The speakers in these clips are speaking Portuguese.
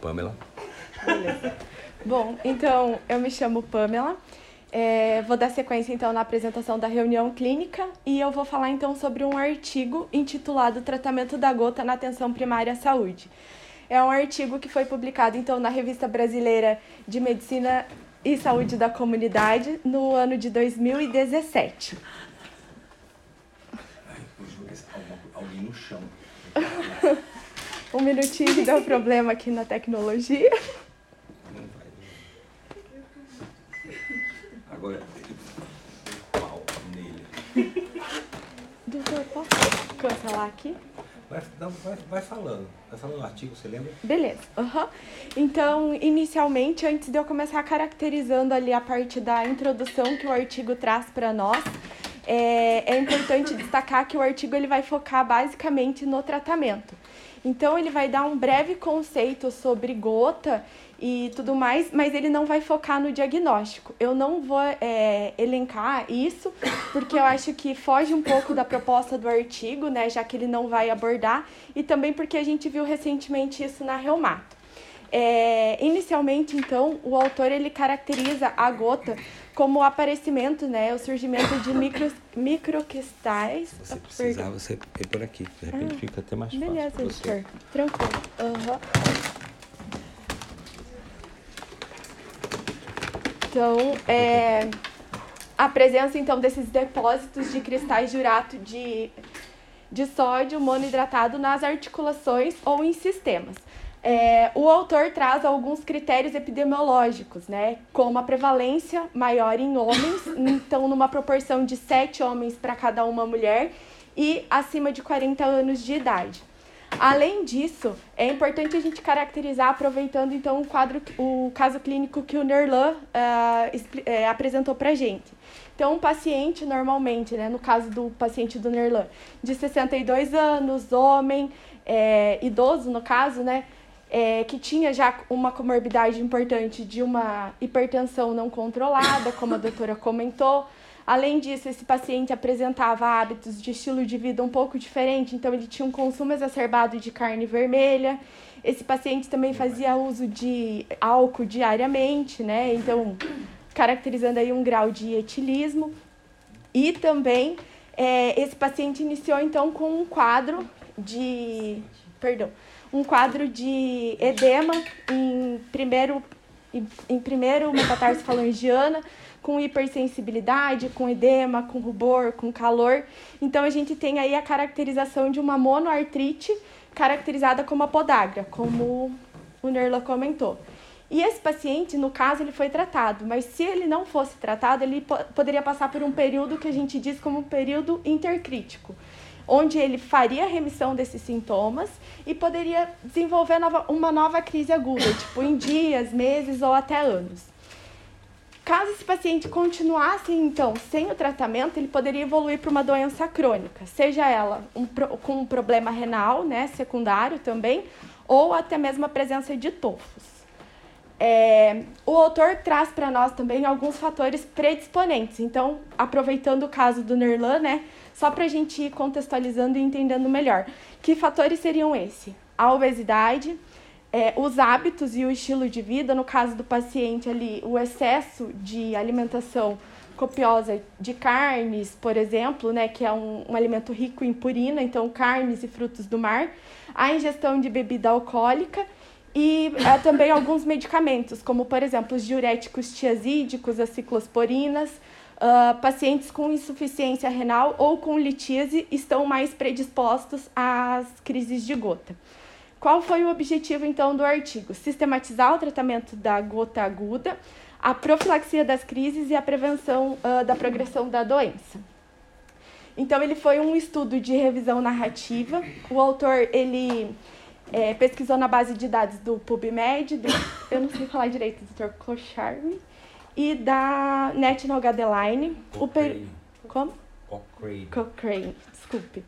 Pamela. Beleza. Bom, então eu me chamo Pamela. É, vou dar sequência então na apresentação da reunião clínica e eu vou falar então sobre um artigo intitulado Tratamento da gota na atenção primária à saúde. É um artigo que foi publicado então na Revista Brasileira de Medicina e Saúde da Comunidade no ano de 2017. Ai, jogar alguém no chão. um minutinho que deu problema aqui na tecnologia. Agora, pau nele. Doutor, posso cancelar aqui? Vai, vai, vai falando. Vai falando o artigo, você lembra? Beleza. Uhum. Então, inicialmente, antes de eu começar caracterizando ali a parte da introdução que o artigo traz para nós, é, é importante destacar que o artigo ele vai focar basicamente no tratamento. Então, ele vai dar um breve conceito sobre gota e tudo mais, mas ele não vai focar no diagnóstico. Eu não vou é, elencar isso, porque eu acho que foge um pouco da proposta do artigo, né, já que ele não vai abordar, e também porque a gente viu recentemente isso na Reumato. É, inicialmente, então, o autor ele caracteriza a gota como o aparecimento, né, o surgimento de micro, microcristais. Se você precisar, você vem por aqui. De repente ah, fica até mais beleza, fácil. Beleza, doutor. Tranquilo. Uhum. Então, é, a presença então desses depósitos de cristais de urato de, de sódio monohidratado nas articulações ou em sistemas. É, o autor traz alguns critérios epidemiológicos, né, como a prevalência maior em homens, então numa proporção de 7 homens para cada uma mulher e acima de 40 anos de idade. Além disso, é importante a gente caracterizar, aproveitando então o quadro, o caso clínico que o Nerlan uh, apresentou para gente. Então, um paciente normalmente, né, no caso do paciente do Nerlan, de 62 anos, homem, é, idoso no caso, né, é, que tinha já uma comorbidade importante de uma hipertensão não controlada, como a doutora comentou, Além disso, esse paciente apresentava hábitos de estilo de vida um pouco diferente, então ele tinha um consumo exacerbado de carne vermelha. Esse paciente também fazia uso de álcool diariamente, né? Então, caracterizando aí um grau de etilismo. E também é, esse paciente iniciou então com um quadro de, perdão, um quadro de edema em primeiro em, primeiro metatarse falangiana, com hipersensibilidade, com edema, com rubor, com calor. Então a gente tem aí a caracterização de uma monoartrite caracterizada como a podagra, como o Nerla comentou. E esse paciente, no caso, ele foi tratado, mas se ele não fosse tratado, ele po poderia passar por um período que a gente diz como um período intercrítico, onde ele faria remissão desses sintomas e poderia desenvolver nova, uma nova crise aguda, tipo em dias, meses ou até anos. Caso esse paciente continuasse, então, sem o tratamento, ele poderia evoluir para uma doença crônica, seja ela um, com um problema renal, né, secundário também, ou até mesmo a presença de tofos. É, o autor traz para nós também alguns fatores predisponentes. Então, aproveitando o caso do Nerlan, né, só para a gente ir contextualizando e entendendo melhor. Que fatores seriam esses? A obesidade, é, os hábitos e o estilo de vida, no caso do paciente ali, o excesso de alimentação copiosa de carnes, por exemplo, né, que é um, um alimento rico em purina, então carnes e frutos do mar, a ingestão de bebida alcoólica e é, também alguns medicamentos, como por exemplo os diuréticos tiazídicos, as ciclosporinas. Uh, pacientes com insuficiência renal ou com litíase estão mais predispostos às crises de gota. Qual foi o objetivo, então, do artigo? Sistematizar o tratamento da gota aguda, a profilaxia das crises e a prevenção uh, da progressão da doença. Então, ele foi um estudo de revisão narrativa. O autor, ele é, pesquisou na base de dados do PubMed, do, eu não sei falar direito, Dr. Clocharme, e da National Guideline. Cochrane. O Como? Cochrane. Cochrane, desculpe.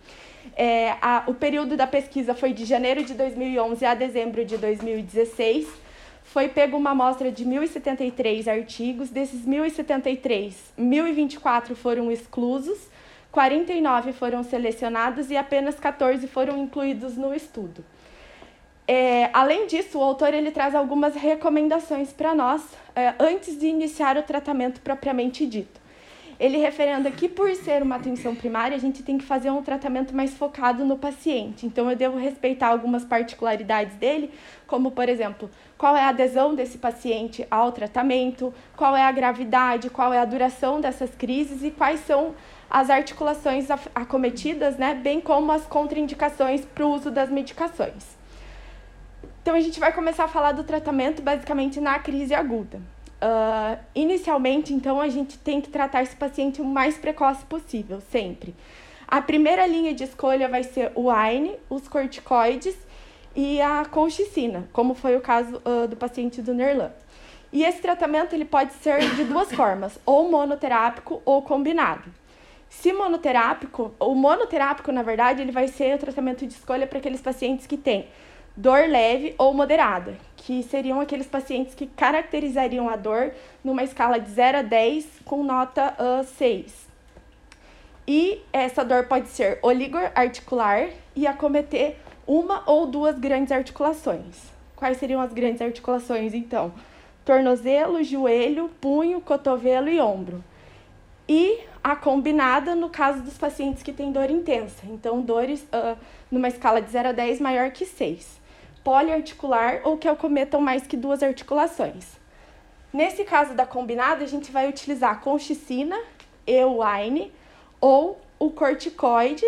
É, a, o período da pesquisa foi de janeiro de 2011 a dezembro de 2016. Foi pego uma amostra de 1.073 artigos. Desses 1.073, 1.024 foram exclusos, 49 foram selecionados e apenas 14 foram incluídos no estudo. É, além disso, o autor ele traz algumas recomendações para nós é, antes de iniciar o tratamento propriamente dito. Ele referenda que, por ser uma atenção primária, a gente tem que fazer um tratamento mais focado no paciente. Então, eu devo respeitar algumas particularidades dele, como, por exemplo, qual é a adesão desse paciente ao tratamento, qual é a gravidade, qual é a duração dessas crises e quais são as articulações acometidas, né, bem como as contraindicações para o uso das medicações. Então, a gente vai começar a falar do tratamento basicamente na crise aguda. Uh, inicialmente, então, a gente tem que tratar esse paciente o mais precoce possível, sempre. A primeira linha de escolha vai ser o AINE, os corticoides e a colchicina, como foi o caso uh, do paciente do Nerlan. E esse tratamento ele pode ser de duas formas, ou monoterápico ou combinado. Se monoterápico, o monoterápico, na verdade, ele vai ser o tratamento de escolha para aqueles pacientes que têm dor leve ou moderada, que seriam aqueles pacientes que caracterizariam a dor numa escala de 0 a 10 com nota uh, 6. E essa dor pode ser oligoarticular e acometer uma ou duas grandes articulações. Quais seriam as grandes articulações, então? Tornozelo, joelho, punho, cotovelo e ombro. E a combinada no caso dos pacientes que têm dor intensa. Então, dores uh, numa escala de 0 a 10 maior que 6 poliarticular ou que acometam mais que duas articulações. Nesse caso da combinada, a gente vai utilizar a colchicina, EUAINE, ou o corticoide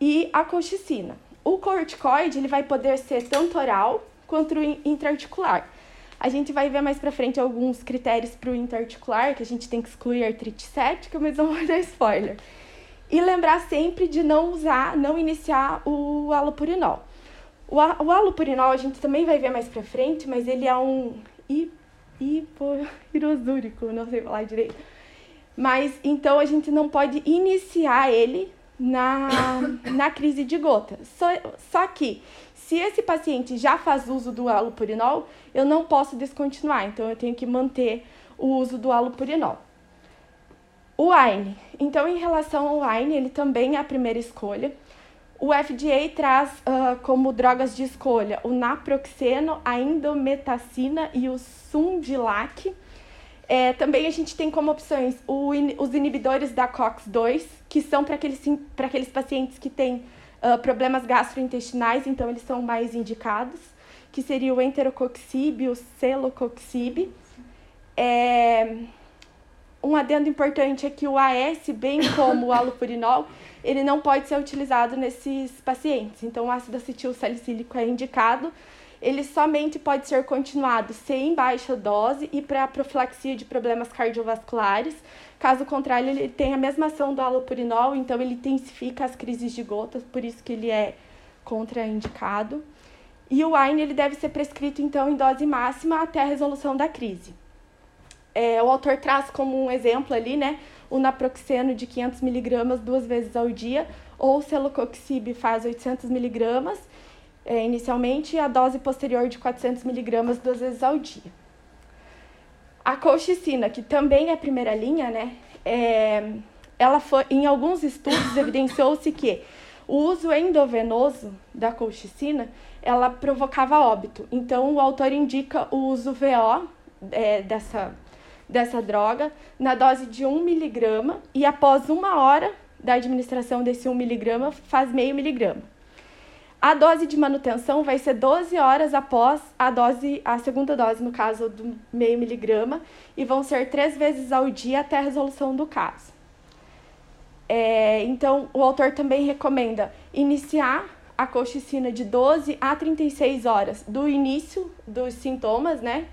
e a colchicina. O corticoide ele vai poder ser tanto oral quanto intraarticular. A gente vai ver mais para frente alguns critérios para o intraarticular, que a gente tem que excluir artrite séptica, mas não vou dar spoiler. E lembrar sempre de não usar, não iniciar o alopurinol. O, o alopurinol a gente também vai ver mais pra frente, mas ele é um hipoirosúrico, não sei falar direito. Mas então a gente não pode iniciar ele na, na crise de gota. Só, só que se esse paciente já faz uso do alopurinol, eu não posso descontinuar, então eu tenho que manter o uso do alopurinol. O AINE. Então, em relação ao AINE, ele também é a primeira escolha. O FDA traz uh, como drogas de escolha o naproxeno, a indometacina e o Sumdilac. É, também a gente tem como opções o, os inibidores da COX-2, que são para aqueles, aqueles pacientes que têm uh, problemas gastrointestinais, então eles são mais indicados, que seria o enterococcib e o celococcib. É, um adendo importante é que o AS, bem como o alopurinol, ele não pode ser utilizado nesses pacientes. Então, o ácido acetil salicílico é indicado. Ele somente pode ser continuado se em baixa dose e para profilaxia de problemas cardiovasculares. Caso contrário, ele tem a mesma ação do alopurinol, então ele intensifica as crises de gotas, por isso que ele é contraindicado. E o AINE ele deve ser prescrito então em dose máxima até a resolução da crise. É, o autor traz como um exemplo ali, né, o naproxeno de 500 miligramas duas vezes ao dia, ou o celocoxib faz 800 miligramas é, inicialmente, e a dose posterior de 400 miligramas duas vezes ao dia. A colchicina, que também é primeira linha, né, é, ela foi, em alguns estudos evidenciou-se que o uso endovenoso da colchicina, ela provocava óbito. Então, o autor indica o uso VO é, dessa dessa droga na dose de 1 miligrama e após uma hora da administração desse 1 miligrama faz meio miligrama. A dose de manutenção vai ser 12 horas após a dose, a segunda dose, no caso do meio miligrama, e vão ser três vezes ao dia até a resolução do caso. É, então, o autor também recomenda iniciar a colchicina de 12 a 36 horas do início dos sintomas, né?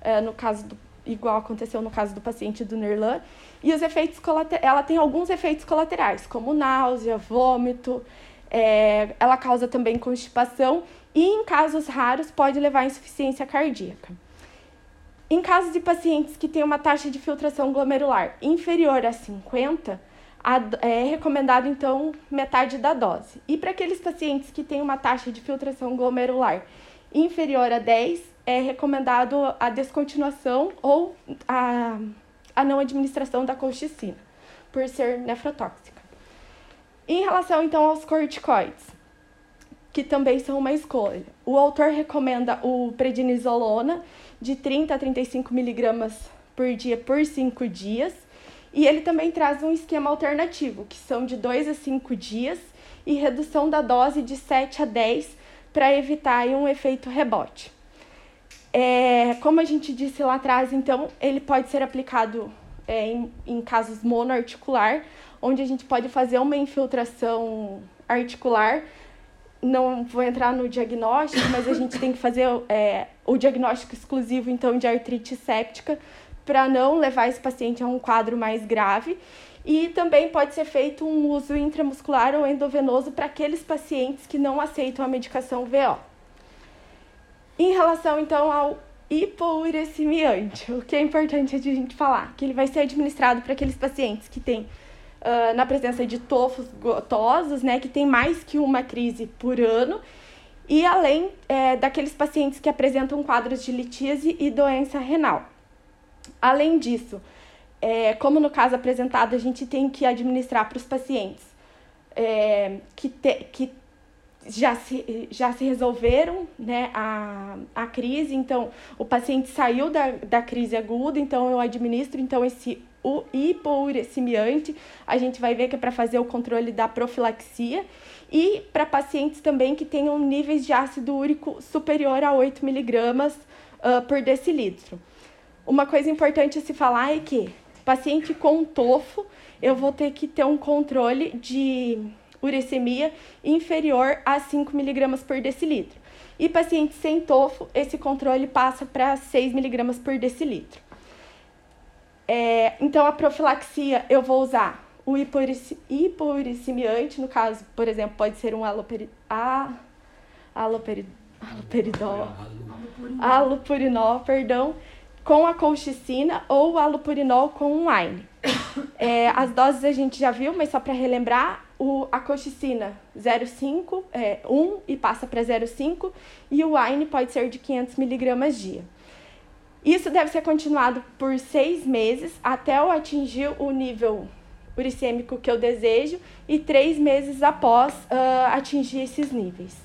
É, no caso do igual aconteceu no caso do paciente do Nerlan. E os efeitos ela tem alguns efeitos colaterais, como náusea, vômito, é, ela causa também constipação e, em casos raros, pode levar à insuficiência cardíaca. Em casos de pacientes que têm uma taxa de filtração glomerular inferior a 50, é recomendado então metade da dose. E para aqueles pacientes que têm uma taxa de filtração glomerular inferior a 10, é recomendado a descontinuação ou a, a não administração da colchicina, por ser nefrotóxica. Em relação, então, aos corticoides, que também são uma escolha. O autor recomenda o prednisolona de 30 a 35 miligramas por dia por 5 dias. E ele também traz um esquema alternativo, que são de 2 a 5 dias e redução da dose de 7 a 10 para evitar um efeito rebote. É, como a gente disse lá atrás, então, ele pode ser aplicado é, em, em casos monoarticular, onde a gente pode fazer uma infiltração articular. Não vou entrar no diagnóstico, mas a gente tem que fazer é, o diagnóstico exclusivo, então, de artrite séptica, para não levar esse paciente a um quadro mais grave. E também pode ser feito um uso intramuscular ou endovenoso para aqueles pacientes que não aceitam a medicação VO. Em relação, então, ao hipouricemiante, o que é importante a gente falar, que ele vai ser administrado para aqueles pacientes que têm, uh, na presença de tofos gotosos, né, que tem mais que uma crise por ano, e além é, daqueles pacientes que apresentam quadros de litíase e doença renal. Além disso, é, como no caso apresentado, a gente tem que administrar para os pacientes é, que, te, que já se, já se resolveram né, a, a crise, então o paciente saiu da, da crise aguda, então eu administro então esse o hipouricemiante, a gente vai ver que é para fazer o controle da profilaxia. E para pacientes também que tenham níveis de ácido úrico superior a 8 miligramas uh, por decilitro. Uma coisa importante a se falar é que paciente com tofo, eu vou ter que ter um controle de uricemia inferior a 5 mg por decilitro. E paciente sem tofo, esse controle passa para 6 mg por decilitro. É, então, a profilaxia, eu vou usar o hipouricemiante, no caso, por exemplo, pode ser um aloperi, a, aloperi, aloperidol, alopurinol, perdão, com a colchicina ou alopurinol com um wine. É, as doses a gente já viu, mas só para relembrar, o, a colchicina 0,5, é, 1 e passa para 0,5 e o wine pode ser de 500 miligramas dia. Isso deve ser continuado por seis meses até eu atingir o nível uricêmico que eu desejo e três meses após uh, atingir esses níveis.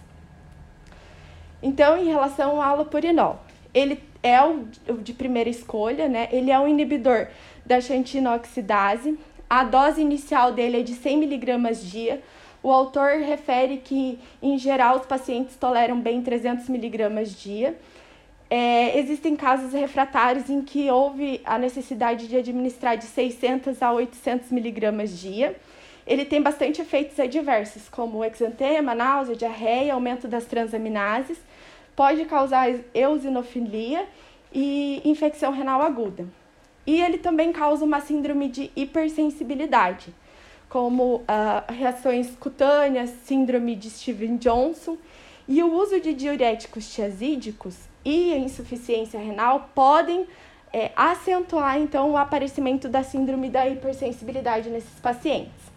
Então, em relação ao alopurinol, ele é o de primeira escolha, né? Ele é um inibidor da xantinoxidase. A dose inicial dele é de 100 miligramas dia. O autor refere que, em geral, os pacientes toleram bem 300 miligramas dia. É, existem casos refratários em que houve a necessidade de administrar de 600 a 800 miligramas dia. Ele tem bastante efeitos adversos, como exantema, náusea, diarreia, aumento das transaminases pode causar eosinofilia e infecção renal aguda. E ele também causa uma síndrome de hipersensibilidade, como uh, reações cutâneas, síndrome de Steven Johnson. E o uso de diuréticos tiazídicos e a insuficiência renal podem é, acentuar então o aparecimento da síndrome da hipersensibilidade nesses pacientes.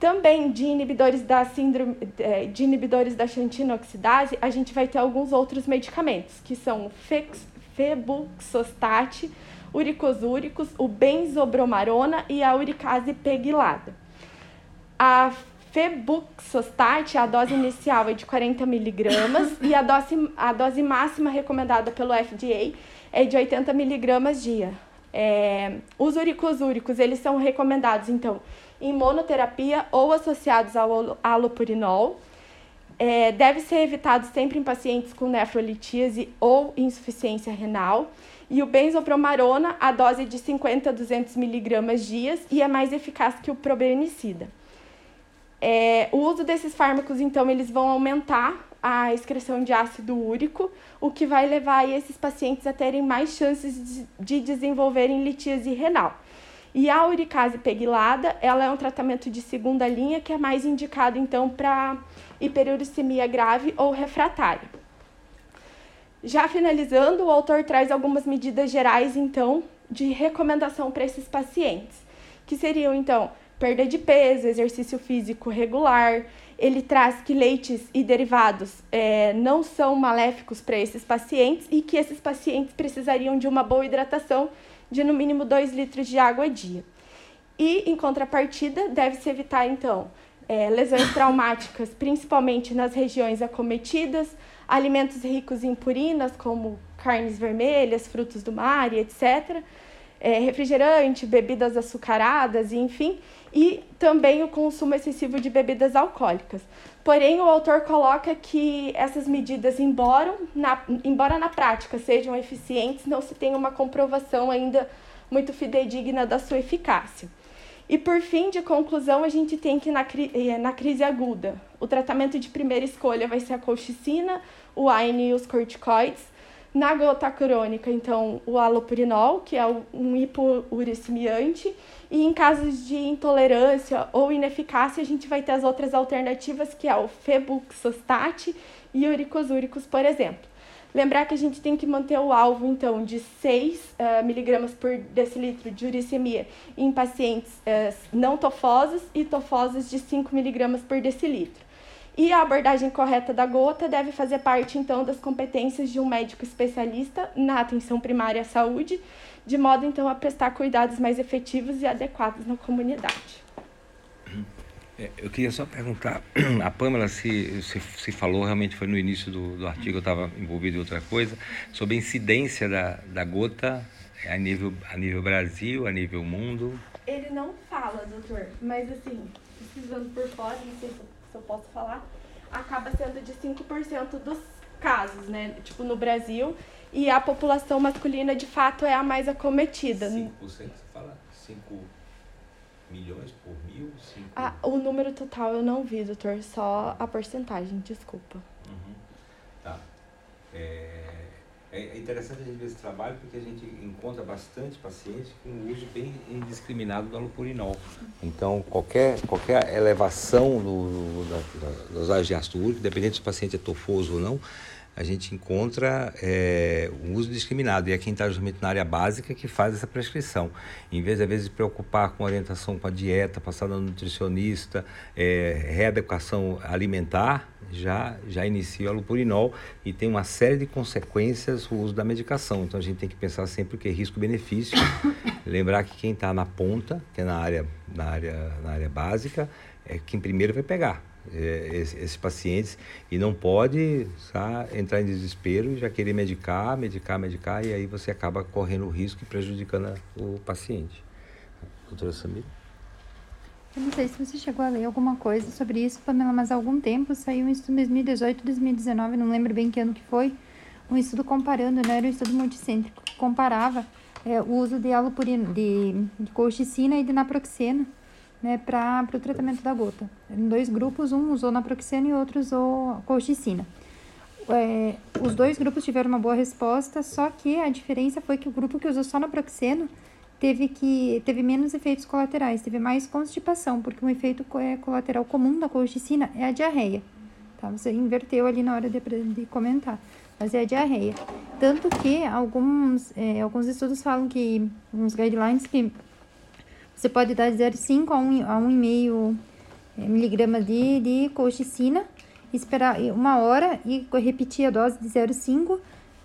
Também de inibidores da síndrome é, de inibidores da xantinoxidase, a gente vai ter alguns outros medicamentos, que são fex, febuxostat, uricosúricos, o benzobromarona e a uricase pegilada. A febuxostat, a dose inicial é de 40 miligramas e a dose, a dose máxima recomendada pelo FDA é de 80 miligramas dia. É, os uricosúricos, eles são recomendados, então, em monoterapia ou associados ao alopurinol. É, deve ser evitado sempre em pacientes com nefrolitíase ou insuficiência renal. E o benzopromarona, a dose de 50 a 200 miligramas dias e é mais eficaz que o probenicida. É, o uso desses fármacos, então, eles vão aumentar a excreção de ácido úrico, o que vai levar esses pacientes a terem mais chances de desenvolverem litíase renal. E a uricase pegilada, ela é um tratamento de segunda linha que é mais indicado então para hiperuricemia grave ou refratária. Já finalizando, o autor traz algumas medidas gerais então de recomendação para esses pacientes, que seriam então perda de peso, exercício físico regular. Ele traz que leites e derivados é, não são maléficos para esses pacientes e que esses pacientes precisariam de uma boa hidratação de no mínimo 2 litros de água a dia. E, em contrapartida, deve-se evitar, então, é, lesões traumáticas, principalmente nas regiões acometidas, alimentos ricos em purinas, como carnes vermelhas, frutos do mar e etc., é, refrigerante, bebidas açucaradas, enfim, e também o consumo excessivo de bebidas alcoólicas. Porém, o autor coloca que essas medidas, embora na, embora na prática sejam eficientes, não se tem uma comprovação ainda muito fidedigna da sua eficácia. E por fim, de conclusão, a gente tem que na, eh, na crise aguda, o tratamento de primeira escolha vai ser a colchicina, o AINE e os corticoides. Na gota crônica, então, o alopurinol, que é um hipouricemiante. E em casos de intolerância ou ineficácia, a gente vai ter as outras alternativas, que é o febuxostat e uricosúricos, por exemplo. Lembrar que a gente tem que manter o alvo, então, de 6 uh, miligramas por decilitro de uricemia em pacientes uh, não tofosos e tofosos de 5 miligramas por decilitro. E a abordagem correta da gota deve fazer parte, então, das competências de um médico especialista na atenção primária à saúde, de modo, então, a prestar cuidados mais efetivos e adequados na comunidade. É, eu queria só perguntar, a Pâmela se, se, se falou, realmente foi no início do, do artigo, eu estava envolvido em outra coisa, sobre a incidência da, da gota a nível, a nível Brasil, a nível mundo. Ele não fala, doutor, mas assim, precisando por fora, não sei se eu, se eu posso falar, acaba sendo de 5% dos casos, né? Tipo, no Brasil, e a população masculina, de fato, é a mais acometida. 5% você fala? 5 milhões por mil? Cinco... Ah, o número total eu não vi, doutor, só a porcentagem, desculpa. Uhum. Tá. É, é interessante a gente ver esse trabalho porque a gente encontra bastante pacientes com uso bem indiscriminado do alopurinol. Então, qualquer, qualquer elevação do, da, das áreas de ácido úrico, independente se o paciente é tofoso ou não, a gente encontra é, um uso discriminado. E é quem está justamente na área básica que faz essa prescrição. Em vez, às vezes, de preocupar com orientação com a dieta, passar no nutricionista, é, readequação alimentar, já, já inicia o alupurinol e tem uma série de consequências o uso da medicação. Então, a gente tem que pensar sempre o que é risco-benefício. Lembrar que quem está na ponta, que é na área, na área, na área básica, é quem primeiro vai pegar é, esses pacientes e não pode sabe, entrar em desespero e já querer medicar, medicar, medicar e aí você acaba correndo o risco e prejudicando o paciente. Doutora Samira? Eu não sei se você chegou a ler alguma coisa sobre isso, Pamela, mas há algum tempo saiu um estudo em 2018, 2019, não lembro bem que ano que foi, um estudo comparando, né, era um estudo multicêntrico, que comparava é, o uso de alopurina, de, de colchicina e de naproxeno né, para o tratamento da gota. Em dois grupos, um usou naproxeno e outro usou colchicina. É, os dois grupos tiveram uma boa resposta, só que a diferença foi que o grupo que usou só naproxeno teve que teve menos efeitos colaterais, teve mais constipação, porque um efeito é, colateral comum da colchicina é a diarreia. Tá? Você inverteu ali na hora de, de comentar, mas é a diarreia. Tanto que alguns, é, alguns estudos falam que, uns guidelines que você pode dar de 0,5 a 1,5 a 1 é, miligramas de, de colchicina, esperar uma hora e repetir a dose de 0,5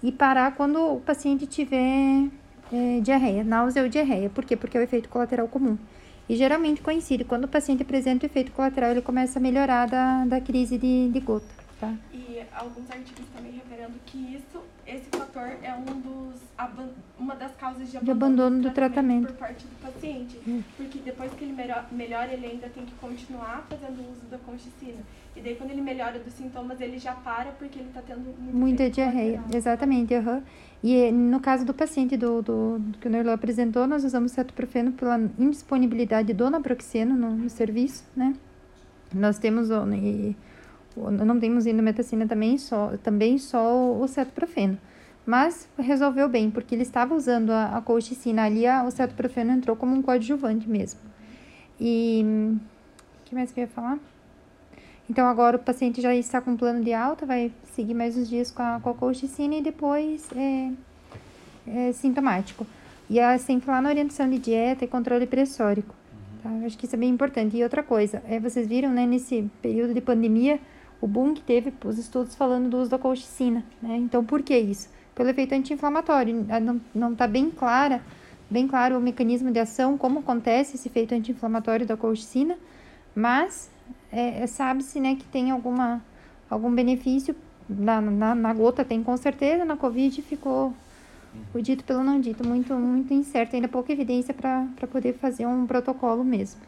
e parar quando o paciente tiver é, diarreia, náusea ou diarreia. Por quê? Porque é o efeito colateral comum. E geralmente coincide, quando o paciente apresenta o efeito colateral, ele começa a melhorar da, da crise de, de gota, tá? E alguns artigos também revelando que isso esse fator é um dos, uma das causas de abandono, de abandono do, tratamento, por parte do paciente. Hum. Porque depois que ele melhora, ele ainda tem que continuar fazendo uso da colchicina. E daí, quando ele melhora dos sintomas, ele já para porque ele está tendo muita, muita diarreia. Exatamente, uhum. E no caso do paciente do, do, do que o Nerlo apresentou, nós usamos cetoprofeno pela indisponibilidade do naproxeno no, no serviço, né? Nós temos e, não temos indometacina também, só, também só o cetoprofeno. Mas resolveu bem, porque ele estava usando a, a colchicina ali, a, o cetoprofeno entrou como um coadjuvante mesmo. E o que mais que eu ia falar? Então agora o paciente já está com plano de alta, vai seguir mais uns dias com a, com a colchicina e depois é, é sintomático. E assim falar na orientação de dieta e controle pressórico. Tá? acho que isso é bem importante. E outra coisa, é, vocês viram, né, nesse período de pandemia, o boom que teve os estudos falando do uso da colchicina, né? Então, por que isso? Pelo efeito anti-inflamatório. Não está bem clara, bem claro o mecanismo de ação, como acontece esse efeito anti-inflamatório da colchicina, mas é, é, sabe-se, né, que tem alguma, algum benefício. Na, na, na gota tem com certeza, na Covid ficou o dito pelo não dito, muito, muito incerto, ainda pouca evidência para poder fazer um protocolo mesmo.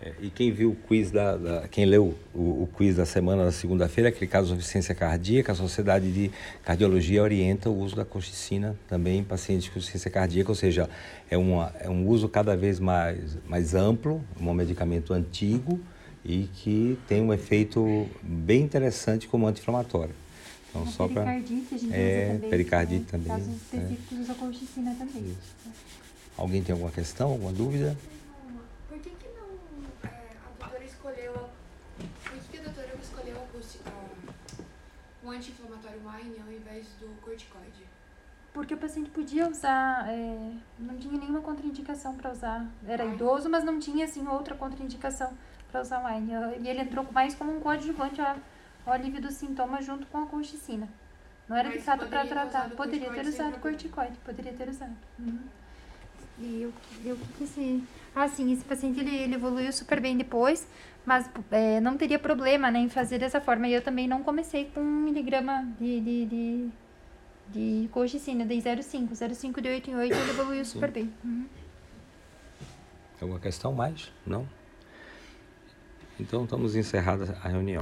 É, e quem viu o quiz da, da quem leu o, o, quiz da semana da segunda-feira, aquele caso de insuficiência cardíaca, a Sociedade de Cardiologia orienta o uso da colchicina também em pacientes com insuficiência cardíaca, ou seja, é, uma, é um uso cada vez mais, mais amplo, um medicamento antigo e que tem um efeito bem interessante como anti-inflamatório. Então, a só para pericardite, a gente é, usa também. Pericardite né? também. Casos específicos é. usa colchicina também. Isso. Alguém tem alguma questão, alguma dúvida? Um anti-inflamatório Wine ao invés do corticoide? Porque o paciente podia usar, é, não tinha nenhuma contraindicação para usar. Era Wine. idoso, mas não tinha assim outra contraindicação para usar Wine. E ele entrou mais como um coadjuvante ao, alívio dos sintomas junto com a colchicina. Não era mas de fato para tratar. Poderia ter usado corticoide, poderia ter usado. Uhum. E eu, eu que esse. Ah, sim, esse paciente ele, ele evoluiu super bem depois, mas é, não teria problema né, em fazer dessa forma. E eu também não comecei com um miligrama de, de, de, de colchicina, dei 0,5. 0,5 de 8 em 8 ele evoluiu sim. super bem. Uhum. Alguma questão mais? Não? Então estamos encerrados a reunião.